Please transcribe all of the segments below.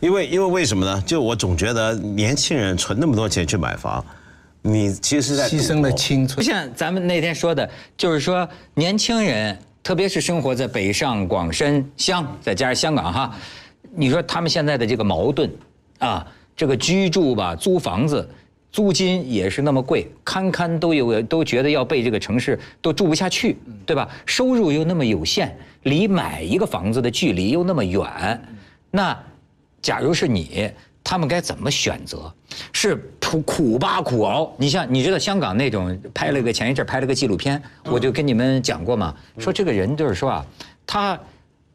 因为因为为什么呢？就我总觉得年轻人存那么多钱去买房，你其实是在牺牲了青就春。像咱们那天说的，就是说年轻人，特别是生活在北上广深乡，再加上香港哈，你说他们现在的这个矛盾啊，这个居住吧，租房子。租金也是那么贵，堪堪都有都觉得要被这个城市都住不下去，对吧？收入又那么有限，离买一个房子的距离又那么远，那假如是你，他们该怎么选择？是苦苦巴苦熬？你像你知道香港那种拍了个前一阵拍了个纪录片，我就跟你们讲过嘛，说这个人就是说啊，他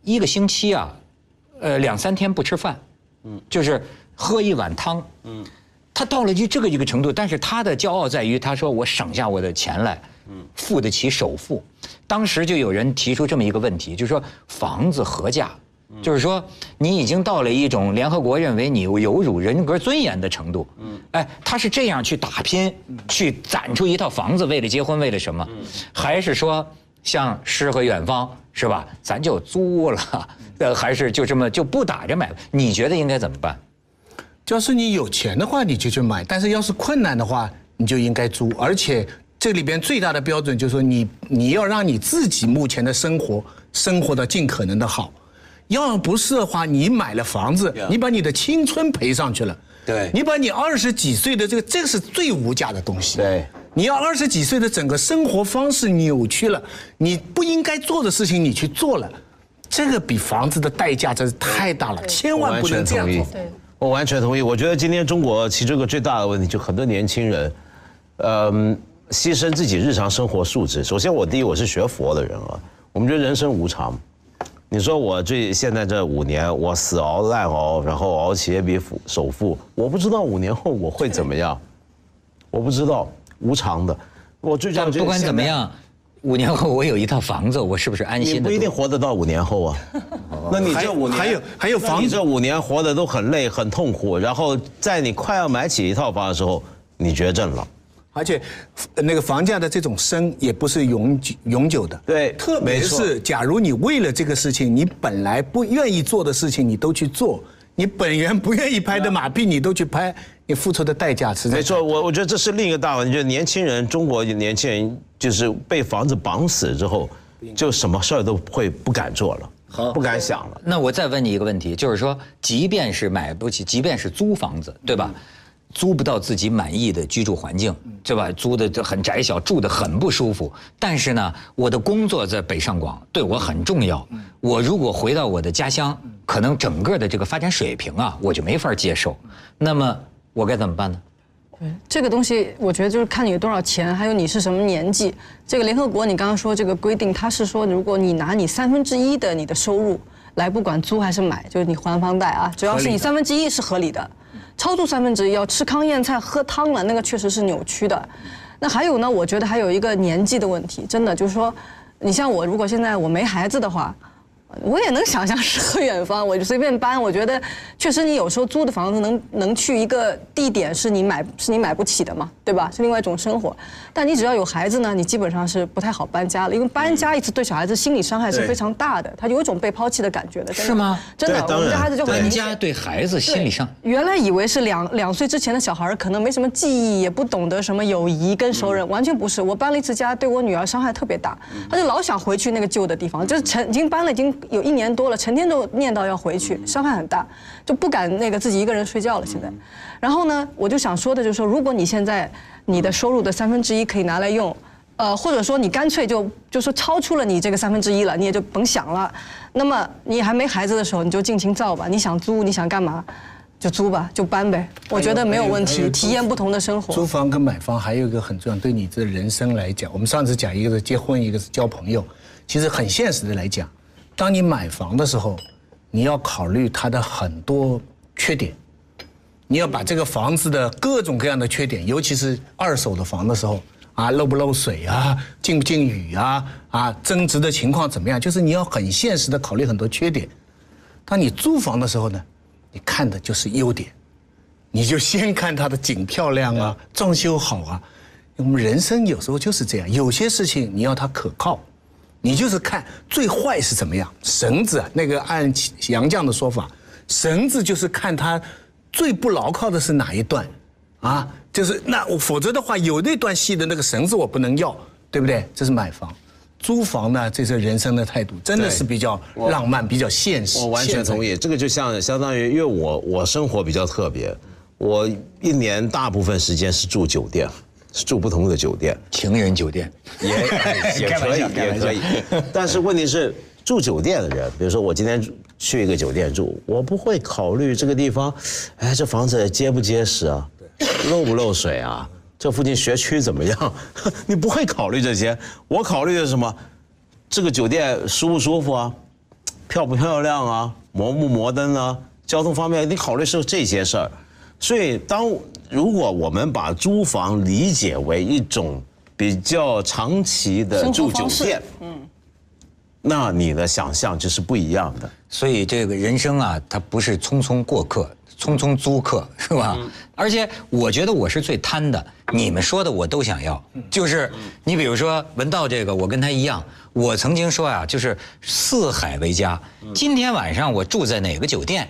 一个星期啊，呃两三天不吃饭，嗯，就是喝一碗汤，嗯。他到了就这个一个程度，但是他的骄傲在于，他说我省下我的钱来，嗯付得起首付。当时就有人提出这么一个问题，就是说房子何价？就是说你已经到了一种联合国认为你有有辱人格尊严的程度。嗯哎，他是这样去打拼，去攒出一套房子，为了结婚，为了什么？还是说像诗和远方是吧？咱就租了，呃，还是就这么就不打着买？你觉得应该怎么办？要是你有钱的话，你就去买；但是要是困难的话，你就应该租。而且这里边最大的标准就是说，你你要让你自己目前的生活生活的尽可能的好。要不是的话，你买了房子，你把你的青春赔上去了。对你把你二十几岁的这个，这个是最无价的东西。对，你要二十几岁的整个生活方式扭曲了，你不应该做的事情你去做了，这个比房子的代价真是太大了，千万不能这样做。对。我完全同意。我觉得今天中国其中一个最大的问题，就很多年轻人，嗯，牺牲自己日常生活素质。首先，我第一，我是学佛的人啊，我们觉得人生无常。你说我这现在这五年，我死熬烂熬，然后熬起一笔首付，我不知道五年后我会怎么样，我不知道，无常的。我最但不管怎么样。五年后我有一套房子，我是不是安心？你不一定活得到五年后啊。那你这五年还有还有房，你这五年活得都很累很痛苦，然后在你快要买起一套房的时候，你绝症了。而且，那个房价的这种升也不是永久永久的。对，特别是假如你为了这个事情，你本来不愿意做的事情，你都去做；你本源不愿意拍的马屁，你都去拍。你付出的代价是没错，我我觉得这是另一个大问题，就是年轻人，中国年轻人就是被房子绑死之后，就什么事儿都会不敢做了，好，不敢想了。那我再问你一个问题，就是说，即便是买不起，即便是租房子，对吧？租不到自己满意的居住环境，对吧？租的就很窄小，住的很不舒服。但是呢，我的工作在北上广，对我很重要。我如果回到我的家乡，可能整个的这个发展水平啊，我就没法接受。那么。我该怎么办呢？对这个东西，我觉得就是看你有多少钱，还有你是什么年纪。这个联合国，你刚刚说这个规定，它是说，如果你拿你三分之一的你的收入来，不管租还是买，就是你还房贷啊，只要是你三分之一是合理的，超出三分之一要吃糠咽菜喝汤了，那个确实是扭曲的。那还有呢，我觉得还有一个年纪的问题，真的就是说，你像我，如果现在我没孩子的话。我也能想象诗和远方，我就随便搬。我觉得确实，你有时候租的房子能能去一个地点是你买是你买不起的嘛，对吧？是另外一种生活。但你只要有孩子呢，你基本上是不太好搬家了，因为搬家一次对小孩子心理伤害是非常大的，他有一种被抛弃的感觉的。是吗？真的，我们家孩子就很搬家对孩子心理上。原来以为是两两岁之前的小孩可能没什么记忆，也不懂得什么友谊跟熟人，完全不是。我搬了一次家，对我女儿伤害特别大，她就老想回去那个旧的地方，就是成已经搬了已经。有一年多了，成天都念叨要回去，伤害很大，就不敢那个自己一个人睡觉了。现在，然后呢，我就想说的就是说，如果你现在你的收入的三分之一可以拿来用，呃，或者说你干脆就就说超出了你这个三分之一了，你也就甭想了。那么你还没孩子的时候，你就尽情造吧。你想租，你想干嘛，就租吧，就搬呗。我觉得没有问题，体验不同的生活。租房跟买房还有一个很重要，对你的人生来讲，我们上次讲一个是结婚，一个是交朋友，其实很现实的来讲。当你买房的时候，你要考虑它的很多缺点，你要把这个房子的各种各样的缺点，尤其是二手的房的时候，啊，漏不漏水啊，进不进雨啊，啊，增值的情况怎么样？就是你要很现实的考虑很多缺点。当你租房的时候呢，你看的就是优点，你就先看它的景漂亮啊，装修好啊。我们人生有时候就是这样，有些事情你要它可靠。你就是看最坏是怎么样，绳子那个按杨绛的说法，绳子就是看它最不牢靠的是哪一段，啊，就是那我否则的话，有那段细的那个绳子我不能要，对不对？这是买房。租房呢，这是人生的态度，真的是比较浪漫，比较现实。我完全同意，这个就像相当于，因为我我生活比较特别，我一年大部分时间是住酒店，是住不同的酒店，情人酒店也也 可以也可以，但是问题是住酒店的人，比如说我今天去一个酒店住，我不会考虑这个地方，哎，这房子结不结实啊，漏不漏水啊？这附近学区怎么样？你不会考虑这些，我考虑的是什么？这个酒店舒不舒服啊？漂不漂亮啊？摩不摩登啊？交通方面，你考虑是这些事儿。所以，当如果我们把租房理解为一种比较长期的住酒店，嗯，那你的想象就是不一样的。所以，这个人生啊，它不是匆匆过客。匆匆租客 是吧？而且我觉得我是最贪的，你们说的我都想要。就是你比如说文道这个，我跟他一样，我曾经说呀，就是四海为家。今天晚上我住在哪个酒店？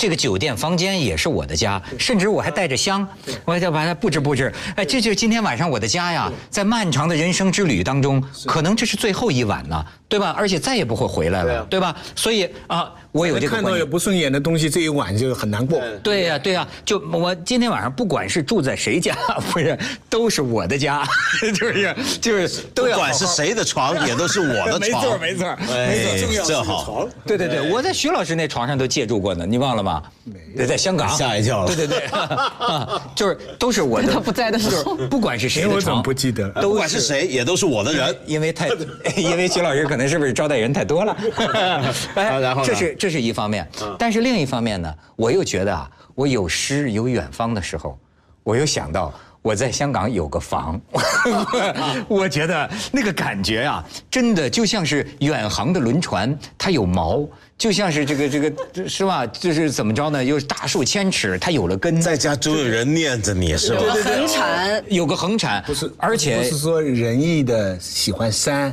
这个酒店房间也是我的家，甚至我还带着香，我还要把它布置布置。哎，这就是今天晚上我的家呀！在漫长的人生之旅当中，可能这是最后一晚了，对吧？而且再也不会回来了，对吧？所以啊。我有这个看到有不顺眼的东西，这一晚就很难过。对呀，对呀，就我今天晚上不管是住在谁家，不是都是我的家，就是就是都要。不管是谁的床，也都是我的床。没错，没错，没错，重要这好。对对对，我在徐老师那床上都借住过呢，你忘了吗？没在香港。吓一跳了。对对对，就是都是我的。他不在的时候，不管是谁的床，不记得。不管是谁，也都是我的人。因为太，因为徐老师可能是不是招待人太多了？哎，然后这是。这是一方面，但是另一方面呢，我又觉得啊，我有诗有远方的时候，我又想到我在香港有个房，我觉得那个感觉啊，真的就像是远航的轮船，它有锚，就像是这个这个是吧？就是怎么着呢？又是大树千尺，它有了根，在家总有人念着你是吧？横产有个横产，不是，而且不是说仁义的喜欢山。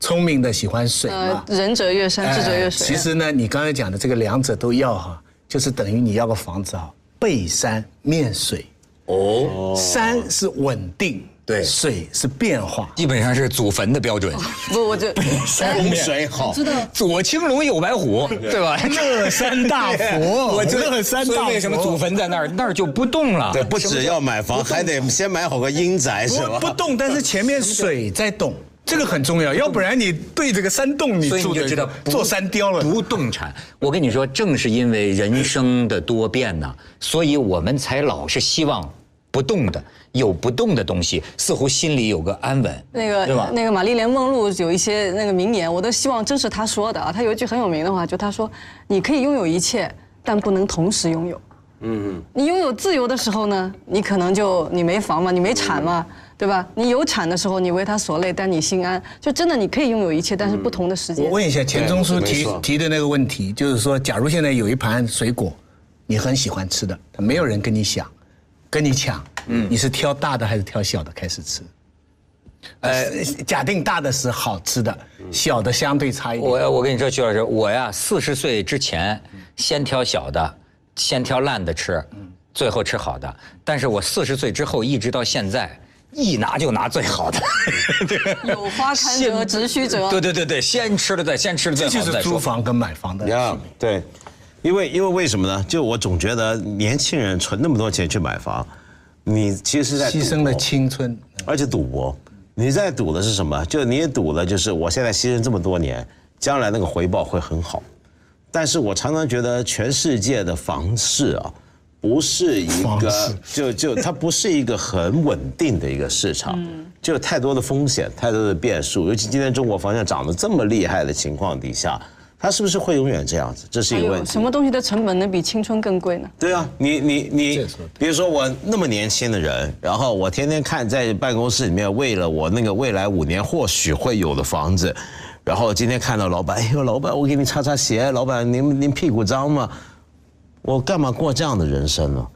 聪明的喜欢水嘛？仁者悦山，智者悦水。其实呢，你刚才讲的这个两者都要哈，就是等于你要个房子啊，背山面水。哦，山是稳定，对，水是变化，基本上是祖坟的标准。不，我这风水好，知道。左青龙右白虎，对。吧？乐山大佛，我乐山大佛，为什么祖坟在那儿，那儿就不动了？对，不只要买房，还得先买好个阴宅，是吧？不动，但是前面水在动。这个很重要，要不然你对这个山洞，你就知道做山雕了。不动产，我跟你说，正是因为人生的多变呢，所以我们才老是希望不动的，有不动的东西，似乎心里有个安稳。那个，对吧？那个玛丽莲梦露有一些那个名言，我都希望真是她说的啊。她有一句很有名的话，就她说：“你可以拥有一切，但不能同时拥有。”嗯，你拥有自由的时候呢，你可能就你没房嘛，你没产嘛。对吧？你有产的时候，你为他所累，但你心安。就真的，你可以拥有一切，但是不同的时间。我问一下钱钟书提提的那个问题，就是说，假如现在有一盘水果，你很喜欢吃的，没有人跟你想，跟你抢，嗯，你是挑大的还是挑小的开始吃？呃，假定大的是好吃的，小的相对差一点。我我跟你说，徐老师，我呀，四十岁之前先挑小的，先挑烂的吃，最后吃好的。但是我四十岁之后一直到现在。一拿就拿最好的，有花堪折直须折。对对对对，先吃了再先吃了再说。这就是租房跟买房的区对，因为因为为什么呢？就我总觉得年轻人存那么多钱去买房，你其实在牺牲了青春，而且赌博。你在赌的是什么？就你也赌的就是我现在牺牲这么多年，将来那个回报会很好。但是我常常觉得全世界的房市啊。不是一个，就就它不是一个很稳定的一个市场，就太多的风险，太多的变数。尤其今天中国房价涨得这么厉害的情况底下，它是不是会永远这样子？这是一个问题。什么东西的成本能比青春更贵呢？对啊，你你你，比如说我那么年轻的人，然后我天天看在办公室里面，为了我那个未来五年或许会有的房子，然后今天看到老板，哎呦，老板，我给你擦擦鞋，老板您您屁股脏吗？我干嘛过这样的人生呢？